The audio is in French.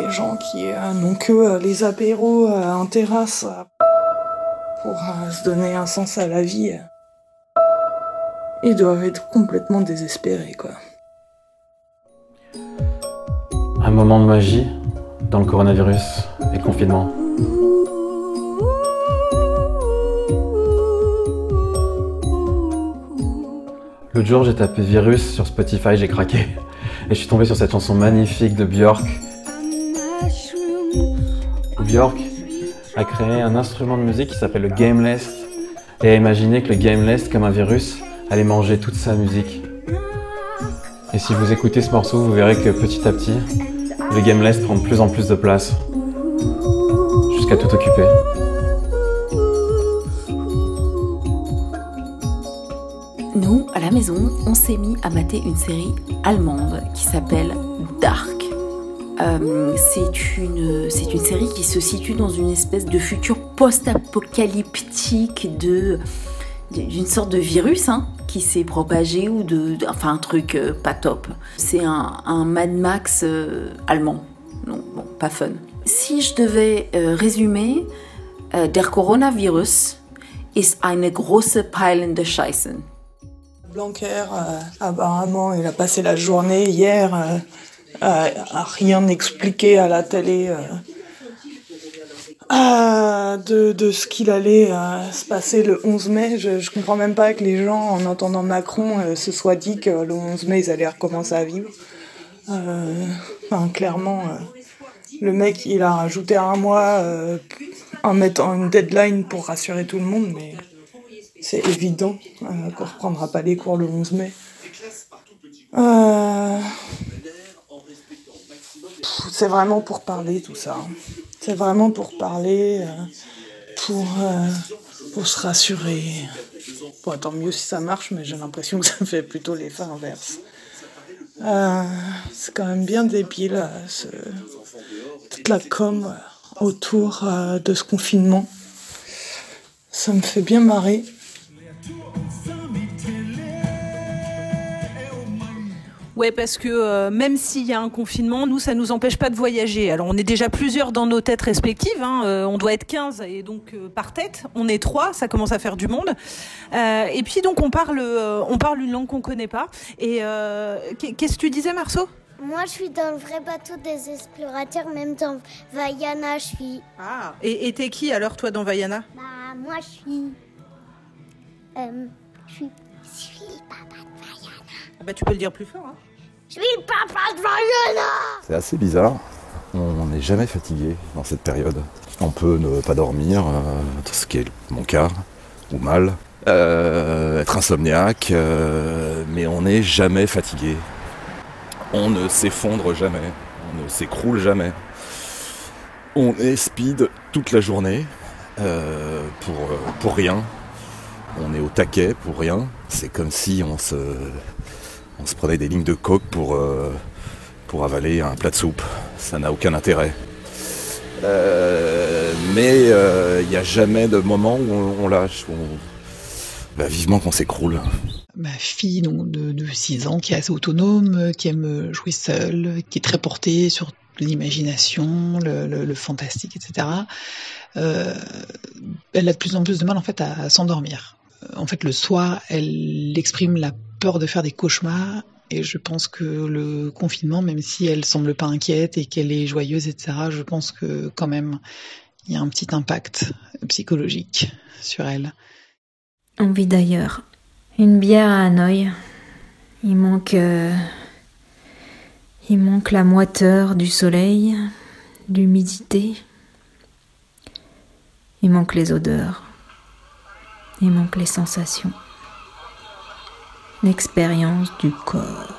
les gens qui n'ont que les apéros en terrasse pour se donner un sens à la vie, ils doivent être complètement désespérés, quoi. Un moment de magie dans le coronavirus et confinement. L'autre jour, j'ai tapé virus sur Spotify, j'ai craqué. Et je suis tombé sur cette chanson magnifique de Björk. Björk a créé un instrument de musique qui s'appelle le Gameless et a imaginé que le Gameless, comme un virus, allait manger toute sa musique. Et si vous écoutez ce morceau, vous verrez que petit à petit, le Gameless prend de plus en plus de place, jusqu'à tout occuper. Nous, à la maison, on s'est mis à mater une série allemande qui s'appelle Dark. Euh, c'est une, une série qui se situe dans une espèce de futur post-apocalyptique de, d'une sorte de virus hein, qui s'est propagé ou de, enfin un truc euh, pas top. C'est un, Mad Max euh, allemand. Non, pas fun. Si je devais résumer, der Coronavirus ist eine große peilende Scheiße. Blanquer, apparemment, il a passé la journée hier à rien expliquer à la télé euh, de, ce qu'il allait euh, se passer le 11 mai. Je, je comprends même pas que les gens, en entendant Macron, euh, se soient dit que le 11 mai, ils allaient recommencer à vivre. Clairement, le mec, il a rajouté un mois en mettant une deadline pour rassurer tout le monde, mais c'est évident qu'on reprendra pas les cours le 11 mai. C'est vraiment pour parler tout ça. C'est vraiment pour parler, euh, pour, euh, pour se rassurer. Bon, tant mieux si ça marche, mais j'ai l'impression que ça fait plutôt l'effet inverse. Euh, c'est quand même bien débile, ce, toute la com autour de ce confinement. Ça me fait bien marrer. Ouais, parce que euh, même s'il y a un confinement, nous, ça nous empêche pas de voyager. Alors, on est déjà plusieurs dans nos têtes respectives. Hein. Euh, on doit être 15 et donc euh, par tête, on est trois. Ça commence à faire du monde. et puis donc, on parle, on parle une langue qu'on connaît pas. Et qu'est-ce que tu disais, Marceau? Moi, je suis dans le vrai bateau des explorateurs, même dans Vaiana, je suis. Ah, et t'es qui alors, toi, dans Vaiana? Bah, moi, je suis. je suis. Je suis le papa de Vaiana. Ah bah, tu peux le dire plus fort, hein je suis le papa de Vaiana C'est assez bizarre. On n'est jamais fatigué dans cette période. On peut ne pas dormir, euh, ce qui est mon cas, ou mal. Euh, être insomniaque, euh, mais on n'est jamais fatigué. On ne s'effondre jamais, on ne s'écroule jamais. On est speed toute la journée pour, pour rien. On est au taquet pour rien. C'est comme si on se on se prenait des lignes de coke pour, euh, pour avaler un plat de soupe. Ça n'a aucun intérêt. Euh, mais il euh, n'y a jamais de moment où on, lâche, où bah, vivement qu'on s'écroule. Ma fille donc, de, 6 ans qui est assez autonome, qui aime jouer seule, qui est très portée sur l'imagination, le, fantastique, etc. elle a de plus en plus de mal en fait à s'endormir. En fait, le soir, elle exprime la peur de faire des cauchemars. Et je pense que le confinement, même si elle semble pas inquiète et qu'elle est joyeuse, etc., je pense que quand même, il y a un petit impact psychologique sur elle. On vit d'ailleurs. Une bière à Hanoï. Il manque. Euh, il manque la moiteur du soleil, l'humidité. Il manque les odeurs. Il manque les sensations l'expérience du corps.